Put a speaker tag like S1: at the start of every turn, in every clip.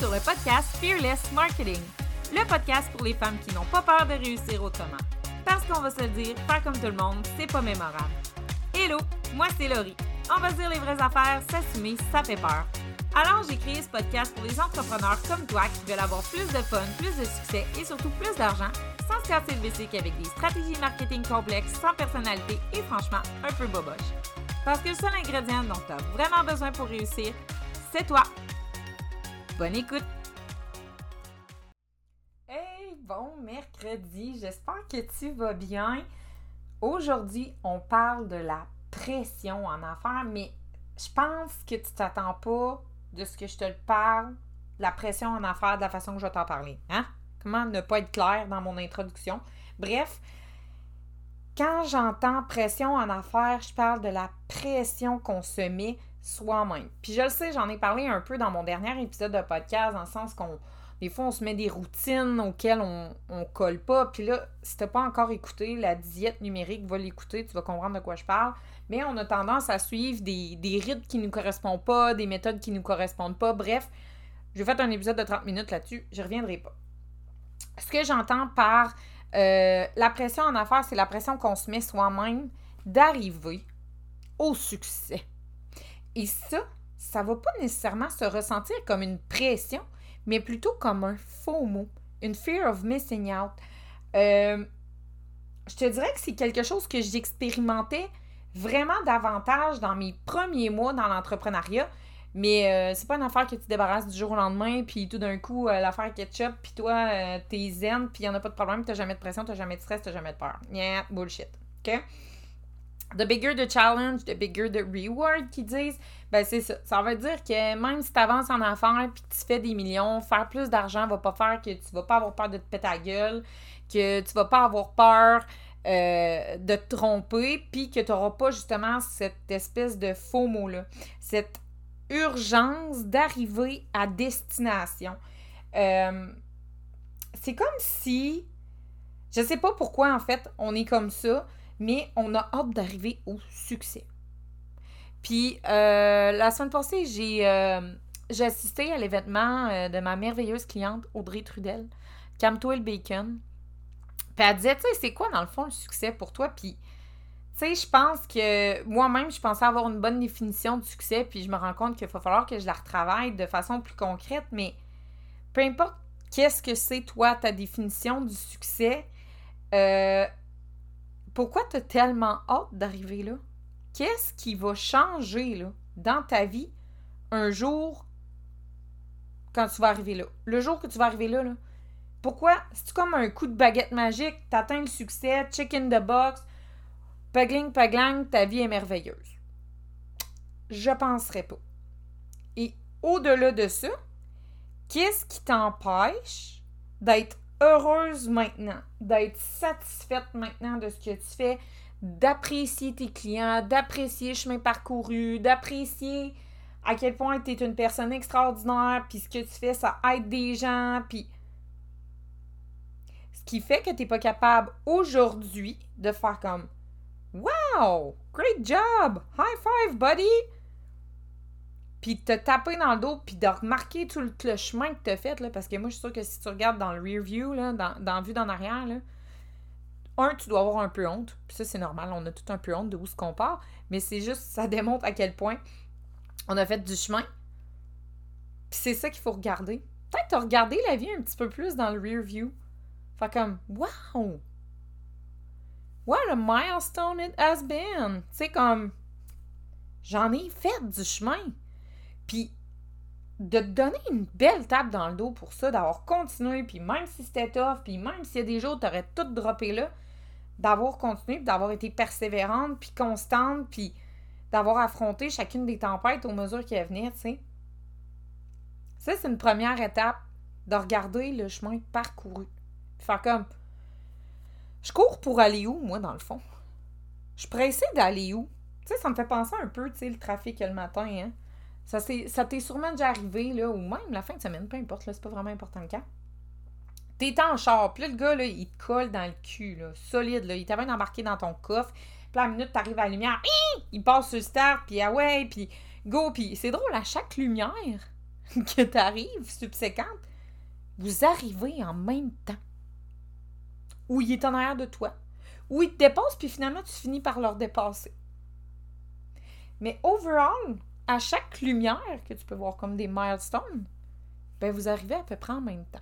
S1: Sur le podcast Fearless Marketing, le podcast pour les femmes qui n'ont pas peur de réussir autrement. Parce qu'on va se le dire, faire comme tout le monde, c'est pas mémorable. Hello, moi c'est Laurie. On va se dire les vraies affaires, s'assumer, ça fait peur. Alors j'ai créé ce podcast pour les entrepreneurs comme toi qui veulent avoir plus de fun, plus de succès et surtout plus d'argent sans se casser le bicycle avec des stratégies marketing complexes, sans personnalité et franchement un peu boboche. Parce que le seul ingrédient dont tu as vraiment besoin pour réussir, c'est toi. Bonne écoute! Hey, bon mercredi, j'espère que tu vas bien. Aujourd'hui, on parle de la pression en affaires, mais je pense que tu t'attends pas de ce que je te parle, la pression en affaires, de la façon que je vais t'en parler. Hein? Comment ne pas être clair dans mon introduction? Bref, quand j'entends pression en affaires, je parle de la pression qu'on se met soi-même. Puis je le sais, j'en ai parlé un peu dans mon dernier épisode de podcast, dans le sens qu'on des fois, on se met des routines auxquelles on, on colle pas. Puis là, si t'as pas encore écouté la diète numérique, va l'écouter, tu vas comprendre de quoi je parle. Mais on a tendance à suivre des, des rythmes qui nous correspondent pas, des méthodes qui nous correspondent pas. Bref, j'ai fait un épisode de 30 minutes là-dessus, je reviendrai pas. Ce que j'entends par euh, la pression en affaires, c'est la pression qu'on se met soi-même d'arriver au succès. Et ça, ça va pas nécessairement se ressentir comme une pression, mais plutôt comme un faux mot, une fear of missing out. Euh, je te dirais que c'est quelque chose que j'expérimentais vraiment davantage dans mes premiers mois dans l'entrepreneuriat. Mais euh, c'est pas une affaire que tu débarrasses du jour au lendemain, puis tout d'un coup, euh, l'affaire ketchup, puis toi, euh, t'es zen, puis y en a pas de problème, t'as jamais de pression, t'as jamais de stress, t'as jamais de peur. Yeah, bullshit. OK? The bigger the challenge, the bigger the reward, qu'ils disent, ben c'est ça. Ça veut dire que même si tu avances en affaires puis que tu fais des millions, faire plus d'argent va pas faire que tu vas pas avoir peur de te péter la gueule, que tu vas pas avoir peur euh, de te tromper, puis que tu n'auras pas justement cette espèce de faux mot-là. Cette urgence d'arriver à destination. Euh, c'est comme si, je sais pas pourquoi en fait on est comme ça, mais on a hâte d'arriver au succès. Puis euh, la semaine passée, j'ai euh, assisté à l'événement euh, de ma merveilleuse cliente Audrey Trudel, Camto le Bacon. Puis elle disait, tu sais, c'est quoi dans le fond le succès pour toi? Puis, tu sais, je pense que moi-même, je pensais avoir une bonne définition du succès, puis je me rends compte qu'il va falloir que je la retravaille de façon plus concrète, mais peu importe qu'est-ce que c'est, toi, ta définition du succès, euh, pourquoi tu as tellement hâte d'arriver là? Qu'est-ce qui va changer là, dans ta vie un jour quand tu vas arriver là? Le jour que tu vas arriver là, pourquoi? C'est comme un coup de baguette magique, t'atteins le succès, check in the box, pagling, paglang, ta vie est merveilleuse? Je penserais pas. Et au-delà de ça, qu'est-ce qui t'empêche d'être heureuse maintenant, d'être satisfaite maintenant de ce que tu fais, d'apprécier tes clients, d'apprécier le chemin parcouru, d'apprécier à quel point tu es une personne extraordinaire, puis ce que tu fais, ça aide des gens, puis ce qui fait que tu n'es pas capable aujourd'hui de faire comme Wow! Great job! High five, buddy! Puis de te taper dans le dos, puis de remarquer tout le, chemin que tu as fait, parce que moi, je suis sûre que si tu regardes dans le rear view, là, dans, dans la vue d'en arrière, là, un, tu dois avoir un peu honte. Puis ça, c'est normal, on a tout un peu honte de où ce qu'on part. Mais c'est juste, ça démontre à quel point on a fait du chemin. Puis c'est ça qu'il faut regarder. Peut-être regarder la vie un petit peu plus dans le rear view. Fait comme, wow! What a milestone it has been! Tu sais, comme, j'en ai fait du chemin. Puis, de te donner une belle tape dans le dos pour ça, d'avoir continué, puis même si c'était tough, puis même s'il y a des jours où t'aurais tout droppé là, d'avoir continué, puis d'avoir été persévérante, puis constante, puis d'avoir affronté chacune des tempêtes aux mesures qui venaient, tu sais. Ça, c'est une première étape de regarder le chemin parcouru. Puis faire comme, je cours pour aller où, moi, dans le fond? Je pressée d'aller où? Tu sais, ça me fait penser un peu, tu sais, le trafic le matin, hein? Ça, ça t'est sûrement déjà arrivé, là, ou même la fin de semaine, peu importe, là, c'est pas vraiment important le cas. T'es en char, puis le gars, là, il te colle dans le cul, solide, là. Il t'avait embarqué dans ton coffre, puis à la minute, t'arrives à la lumière, il passe sur le start, puis ah ouais, puis go, puis c'est drôle, à chaque lumière, que tu arrives subséquente, vous arrivez en même temps. Ou il est en arrière de toi. Ou il te dépasse, puis finalement, tu finis par leur dépasser. Mais overall, à chaque lumière que tu peux voir comme des milestones, ben vous arrivez à peu près en même temps.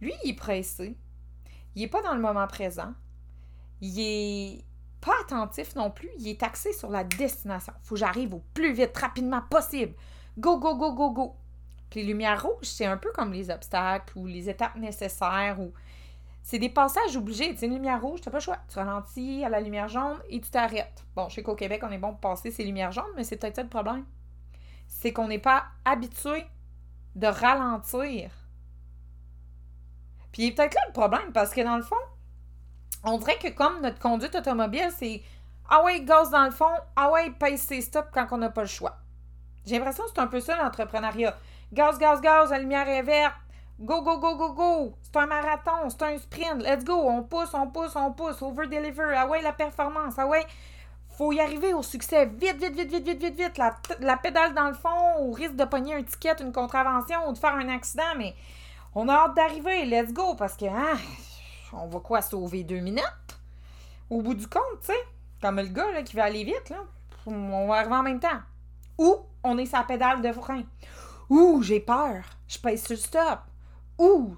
S1: Lui, il est pressé. Il n'est pas dans le moment présent. Il est pas attentif non plus. Il est axé sur la destination. Faut que j'arrive au plus vite, rapidement possible. Go, go, go, go, go. Les lumières rouges, c'est un peu comme les obstacles ou les étapes nécessaires ou c'est des passages obligés. Sais, une lumière rouge, tu n'as pas le choix. Tu ralentis à la lumière jaune et tu t'arrêtes. Bon, je sais qu'au Québec, on est bon pour passer ces lumières jaunes, mais c'est peut-être ça le problème. C'est qu'on n'est pas habitué de ralentir. Puis peut-être là le problème, parce que dans le fond, on dirait que comme notre conduite automobile, c'est Ah ouais, gaz dans le fond, ah ouais, paye ses stops quand on n'a pas le choix. J'ai l'impression que c'est un peu ça l'entrepreneuriat. Gaz, gaz, gaz, la lumière est verte. Go, go, go, go, go. C'est un marathon, c'est un sprint. Let's go. On pousse, on pousse, on pousse. Over-deliver. Ah ouais, la performance. Ah ouais. Faut y arriver au succès. Vite, vite, vite, vite, vite, vite, vite. La, la pédale dans le fond, au risque de pogner un ticket, une contravention ou de faire un accident, mais on a hâte d'arriver. Let's go. Parce que, hein, on va quoi, sauver deux minutes? Au bout du compte, tu sais. Comme le gars là, qui veut aller vite, là. On va arriver en même temps. Ou on est sa pédale de frein. Ouh, j'ai peur. Je pèse sur stop. Ou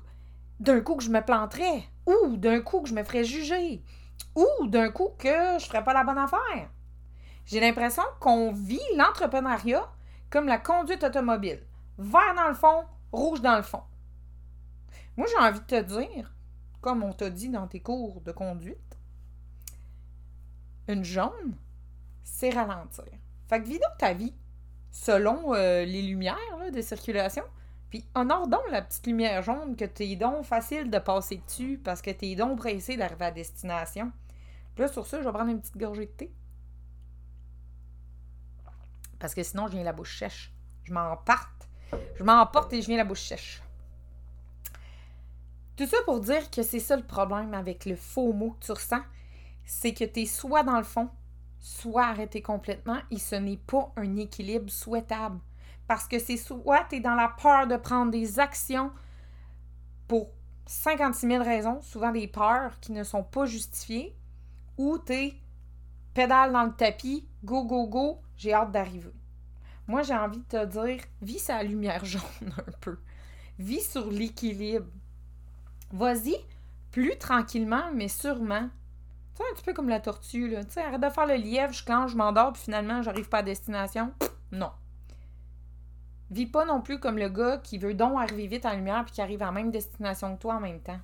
S1: d'un coup que je me planterais. Ou d'un coup que je me ferais juger. Ou d'un coup que je ferais pas la bonne affaire. J'ai l'impression qu'on vit l'entrepreneuriat comme la conduite automobile. Vert dans le fond, rouge dans le fond. Moi, j'ai envie de te dire, comme on t'a dit dans tes cours de conduite, une jaune, c'est ralentir. Fait que vis donc ta vie selon euh, les lumières de circulation. Puis honore donc la petite lumière jaune que t'es donc facile de passer dessus parce que t'es donc pressé d'arriver à destination. Puis là, sur ça, je vais prendre une petite gorgée de thé. Parce que sinon, je viens la bouche sèche. Je m'emporte. Je m'emporte et je viens la bouche sèche. Tout ça pour dire que c'est ça le problème avec le faux mot que tu ressens. C'est que tu es soit dans le fond, soit arrêté complètement et ce n'est pas un équilibre souhaitable. Parce que c'est soit tu es dans la peur de prendre des actions pour 56 000 raisons, souvent des peurs qui ne sont pas justifiées, ou tu es pédale dans le tapis, go, go, go, j'ai hâte d'arriver. Moi, j'ai envie de te dire, vis sa lumière jaune un peu. Vis sur l'équilibre. Vas-y, plus tranquillement, mais sûrement un petit peu comme la tortue, là. Tu sais, arrête de faire le lièvre, je clenche, je m'endors, puis finalement, j'arrive pas à destination. Non. Vis pas non plus comme le gars qui veut donc arriver vite en lumière puis qui arrive à la même destination que toi en même temps.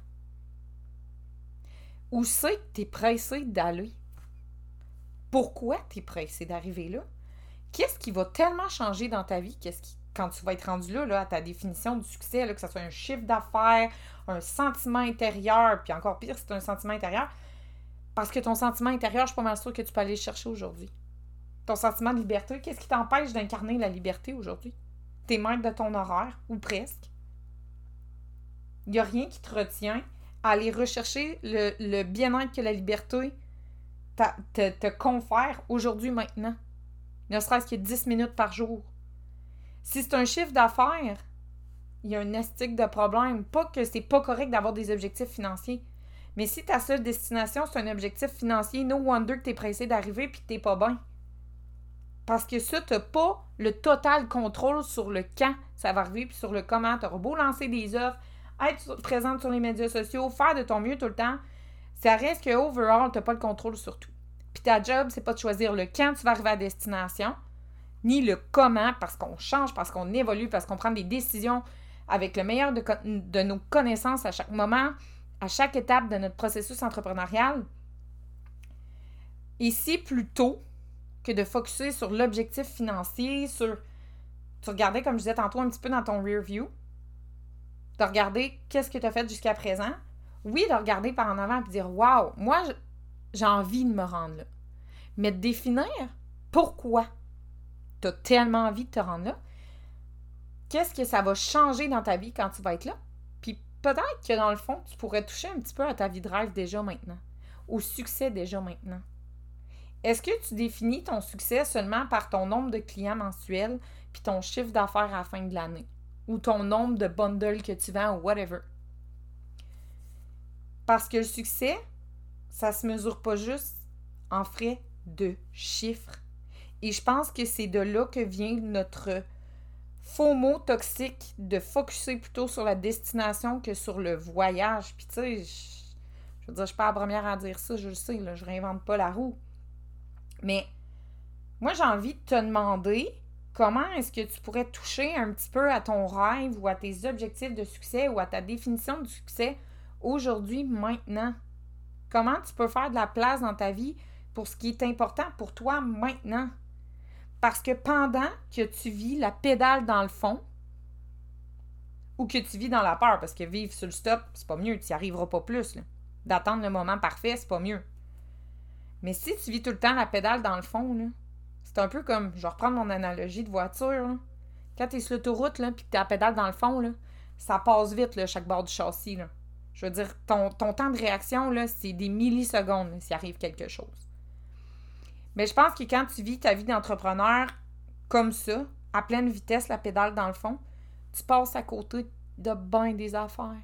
S1: Où c'est que t'es pressé d'aller? Pourquoi t'es pressé d'arriver là? Qu'est-ce qui va tellement changer dans ta vie? Qu'est-ce qui, quand tu vas être rendu là, là à ta définition du succès, là, que ce soit un chiffre d'affaires, un sentiment intérieur, puis encore pire, c'est un sentiment intérieur, parce que ton sentiment intérieur, je suis pas mal sûre que tu peux aller le chercher aujourd'hui. Ton sentiment de liberté, qu'est-ce qui t'empêche d'incarner la liberté aujourd'hui? T'es maître de ton horaire, ou presque. Il n'y a rien qui te retient à aller rechercher le, bien-être que la liberté te, confère aujourd'hui, maintenant. Ne serait-ce que 10 minutes par jour. Si c'est un chiffre d'affaires, il y a un estique de problème. Pas que c'est pas correct d'avoir des objectifs financiers. Mais si ta seule destination, c'est un objectif financier, no wonder que tu es pressé d'arriver puis que t'es pas bien. Parce que ça, tu pas le total contrôle sur le quand ça va arriver puis sur le comment. Tu auras beau lancer des offres, être présente sur les médias sociaux, faire de ton mieux tout le temps. Ça reste que, overall, tu pas le contrôle sur tout. Puis ta job, c'est pas de choisir le quand tu vas arriver à destination, ni le comment, parce qu'on change, parce qu'on évolue, parce qu'on prend des décisions avec le meilleur de, de nos connaissances à chaque moment à chaque étape de notre processus entrepreneurial. Ici, plutôt que de focuser sur l'objectif financier, sur. Tu regardais, comme je disais tantôt, un petit peu dans ton rear view, de regarder qu'est-ce que tu as fait jusqu'à présent. Oui, de regarder par en avant et de dire Waouh, moi, j'ai envie de me rendre là. Mais de définir pourquoi tu as tellement envie de te rendre là. Qu'est-ce que ça va changer dans ta vie quand tu vas être là? peut-être que dans le fond, tu pourrais toucher un petit peu à ta vie de rêve déjà maintenant, au succès déjà maintenant. Est-ce que tu définis ton succès seulement par ton nombre de clients mensuels, puis ton chiffre d'affaires à la fin de l'année? Ou ton nombre de bundles que tu vends ou whatever? Parce que le succès, ça se mesure pas juste en frais de chiffres. Et je pense que c'est de là que vient notre faux mot toxique de focuser plutôt sur la destination que sur le voyage. Puis tu sais, je, veux dire, je suis pas la première à dire ça, je le sais, là, je réinvente pas la roue. Mais moi, j'ai envie de te demander comment est-ce que tu pourrais toucher un petit peu à ton rêve ou à tes objectifs de succès ou à ta définition de succès aujourd'hui, maintenant. Comment tu peux faire de la place dans ta vie pour ce qui est important pour toi maintenant? Parce que pendant que tu vis la pédale dans le fond, ou que tu vis dans la peur, parce que vivre sur le stop, c'est pas mieux, tu n'y arriveras pas plus. D'attendre le moment parfait, c'est pas mieux. Mais si tu vis tout le temps la pédale dans le fond, c'est un peu comme, je vais reprendre mon analogie de voiture. Quand tu es sur l'autoroute, puis que tu la pédale dans le fond, là, ça passe vite, là, chaque bord du châssis. Là. Je veux dire, ton, temps de réaction, là, c'est des millisecondes s'il arrive quelque chose. Mais je pense que quand tu vis ta vie d'entrepreneur comme ça, à pleine vitesse, la pédale dans le fond, tu passes à côté de bien des affaires.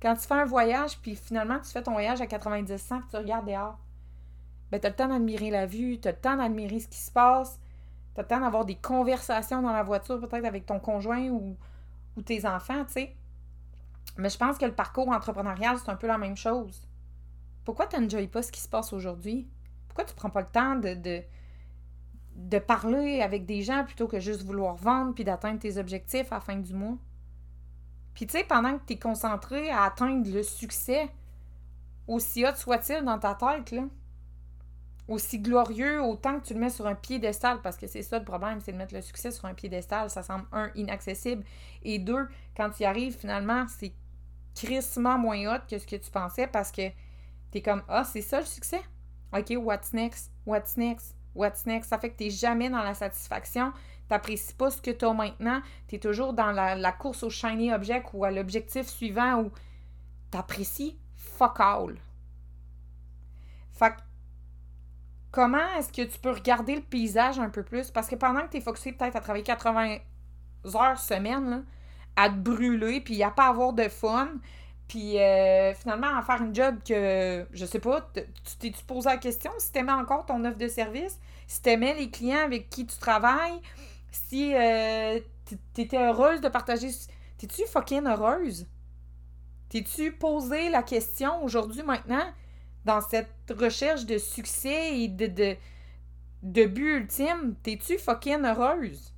S1: Quand tu fais un voyage, puis finalement tu fais ton voyage à 90-100, puis tu regardes dehors, ben tu as le temps d'admirer la vue, tu as le temps d'admirer ce qui se passe, tu as le temps d'avoir des conversations dans la voiture, peut-être avec ton conjoint ou, ou tes enfants, tu sais. Mais je pense que le parcours entrepreneurial, c'est un peu la même chose. Pourquoi tu n'enjoyes pas ce qui se passe aujourd'hui? Pourquoi tu prends pas le temps de, de, parler avec des gens plutôt que juste vouloir vendre puis d'atteindre tes objectifs à la fin du mois? Puis tu sais, pendant que tu es concentré à atteindre le succès, aussi hot soit-il dans ta tête, là, aussi glorieux, autant que tu le mets sur un piédestal, parce que c'est ça le problème, c'est de mettre le succès sur un piédestal. Ça semble, un, inaccessible, et deux, quand tu y arrives, finalement, c'est crissement moins hot que ce que tu pensais parce que tu es comme Ah, c'est ça le succès? OK, what's next? What's next? What's next? Ça fait que tu n'es jamais dans la satisfaction. Tu n'apprécies pas ce que tu as maintenant. Tu es toujours dans la, course au shiny object ou à l'objectif suivant où tu apprécies fuck all. Fait comment est-ce que tu peux regarder le paysage un peu plus? Parce que pendant que tu es focusé peut-être à travailler 80 heures semaine, à te brûler, puis à pas avoir de fun, puis euh, finalement à faire une job que, je sais pas, tu t'es-tu posé la question si t'aimais encore ton offre de service, si t'aimais les clients avec qui tu travailles, si euh, t'étais heureuse de partager... T'es-tu fucking heureuse? T'es-tu posé la question aujourd'hui, maintenant, dans cette recherche de succès et de, de, de but ultime? T'es-tu fucking heureuse?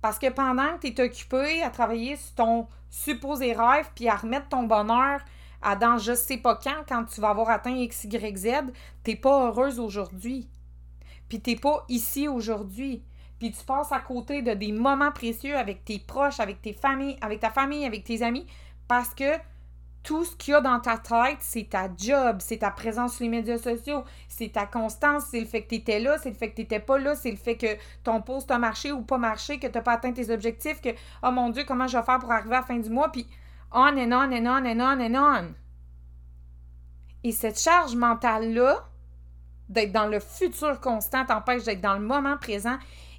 S1: Parce que pendant que tu es occupé à travailler sur ton supposé rêve puis à remettre ton bonheur à dans je sais pas quand, quand tu vas avoir atteint X, Y, Z, t'es pas heureuse aujourd'hui. Puis t'es pas ici aujourd'hui. Puis tu passes à côté de des moments précieux avec tes proches, avec tes familles, avec ta famille, avec tes amis, parce que tout ce qu'il y a dans ta tête, c'est ta job, c'est ta présence sur les médias sociaux, c'est ta constance, c'est le fait que tu étais là, c'est le fait que tu n'étais pas là, c'est le fait que ton poste a marché ou pas marché, que tu n'as pas atteint tes objectifs, que oh mon Dieu, comment je vais faire pour arriver à la fin du mois, puis on and on and on and on and on. Et cette charge mentale-là, d'être dans le futur constant, t'empêche d'être dans le moment présent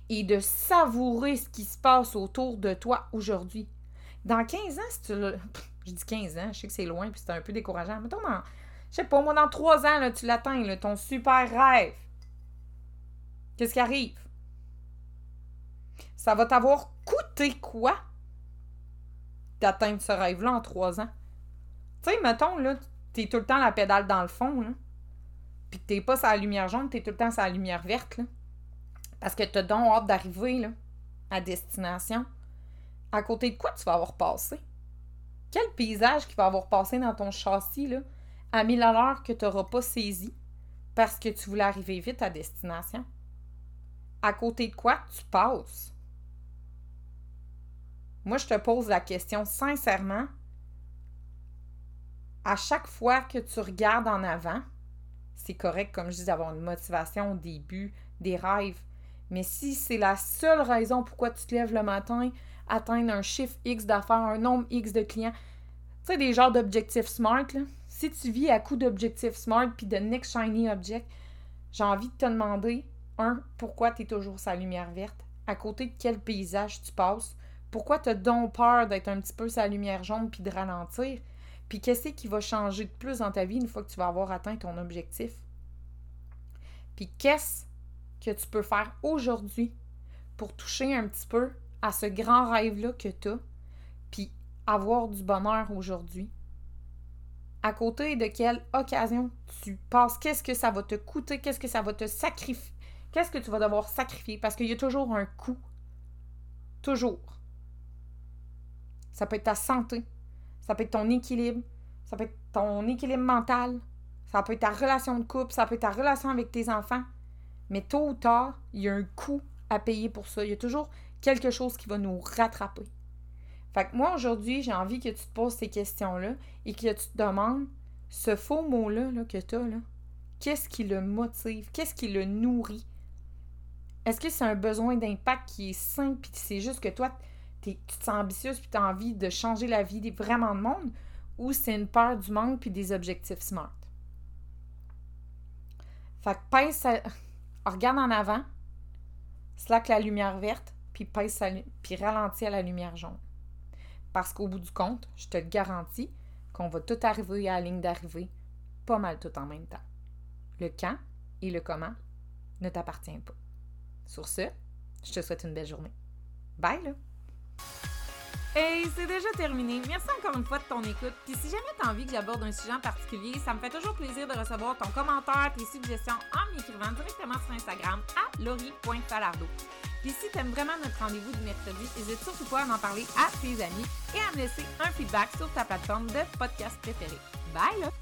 S1: et de savourer ce qui se passe autour de toi aujourd'hui. Dans 15 ans, si tu le je dis 15 ans, je sais que c'est loin, puis c'est un peu décourageant. Mais dans, je sais pas, moi, dans 3 ans, là, tu l'atteins, ton super rêve. Qu'est-ce qui arrive? Ça va t'avoir coûté quoi d'atteindre ce rêve-là en 3 ans? Tu sais, mettons, là, t'es tout le temps la pédale dans le fond, là. Puis t'es pas sur la lumière jaune, t'es tout le temps sur la lumière verte. Parce que t'as donc hâte d'arriver, là, à destination. À côté de quoi tu vas avoir passé? Quel paysage qui va avoir passé dans ton châssis là, à 1000 à l'heure que tu n'auras pas saisi parce que tu voulais arriver vite à destination? À côté de quoi tu passes? Moi, je te pose la question sincèrement. À chaque fois que tu regardes en avant, c'est correct, comme je dis, d'avoir une motivation au début, des rêves. Mais si c'est la seule raison pourquoi tu te lèves le matin, atteindre un chiffre X d'affaires, un nombre X de clients. Tu sais, des genres d'objectifs SMART, là. Si tu vis à coup d'objectifs SMART puis de next shiny object, j'ai envie de te demander un, pourquoi tu es toujours sa lumière verte? À côté de quel paysage tu passes? Pourquoi tu as donc peur d'être un petit peu sa lumière jaune puis de ralentir? Puis qu'est-ce qui va changer de plus dans ta vie une fois que tu vas avoir atteint ton objectif? Puis qu'est-ce que tu peux faire aujourd'hui pour toucher un petit peu à ce grand rêve-là que tu as, puis avoir du bonheur aujourd'hui? À côté de quelle occasion tu passes? Qu'est-ce que ça va te coûter? Qu'est-ce que ça va te sacrifier? Qu'est-ce que tu vas devoir sacrifier? Parce qu'il y a toujours un coût. Toujours. Ça peut être ta santé. Ça peut être ton équilibre. Ça peut être ton équilibre mental. Ça peut être ta relation de couple. Ça peut être ta relation avec tes enfants. Mais tôt ou tard, il y a un coût à payer pour ça. Il y a toujours quelque chose qui va nous rattraper. Fait que moi, aujourd'hui, j'ai envie que tu te poses ces questions-là et que tu te demandes ce faux mot-là là, que tu as, là, qu'est-ce qui le motive? Qu'est-ce qui le nourrit? Est-ce que c'est un besoin d'impact qui est simple puis c'est juste que toi, tu te sens ambitieuse puis tu as envie de changer la vie vraiment de monde? Ou c'est une peur du manque puis des objectifs smart? Fait que pèse regarde en avant, slack la lumière verte, puis pèse puis ralentis à la lumière jaune. Parce qu'au bout du compte, je te garantis qu'on va tout arriver à la ligne d'arrivée pas mal tout en même temps. Le quand et le comment ne t'appartient pas. Sur ce, je te souhaite une belle journée. Bye là! Hey, c'est déjà terminé. Merci encore une fois de ton écoute. Puis si jamais tu as envie que j'aborde un sujet en particulier, ça me fait toujours plaisir de recevoir ton commentaire, tes suggestions en m'écrivant directement sur Instagram à lori.falardo. Puis si tu aimes vraiment notre rendez-vous du mercredi, n'hésite surtout pas à m'en parler à tes amis et à me laisser un feedback sur ta plateforme de podcast préférée. Bye là!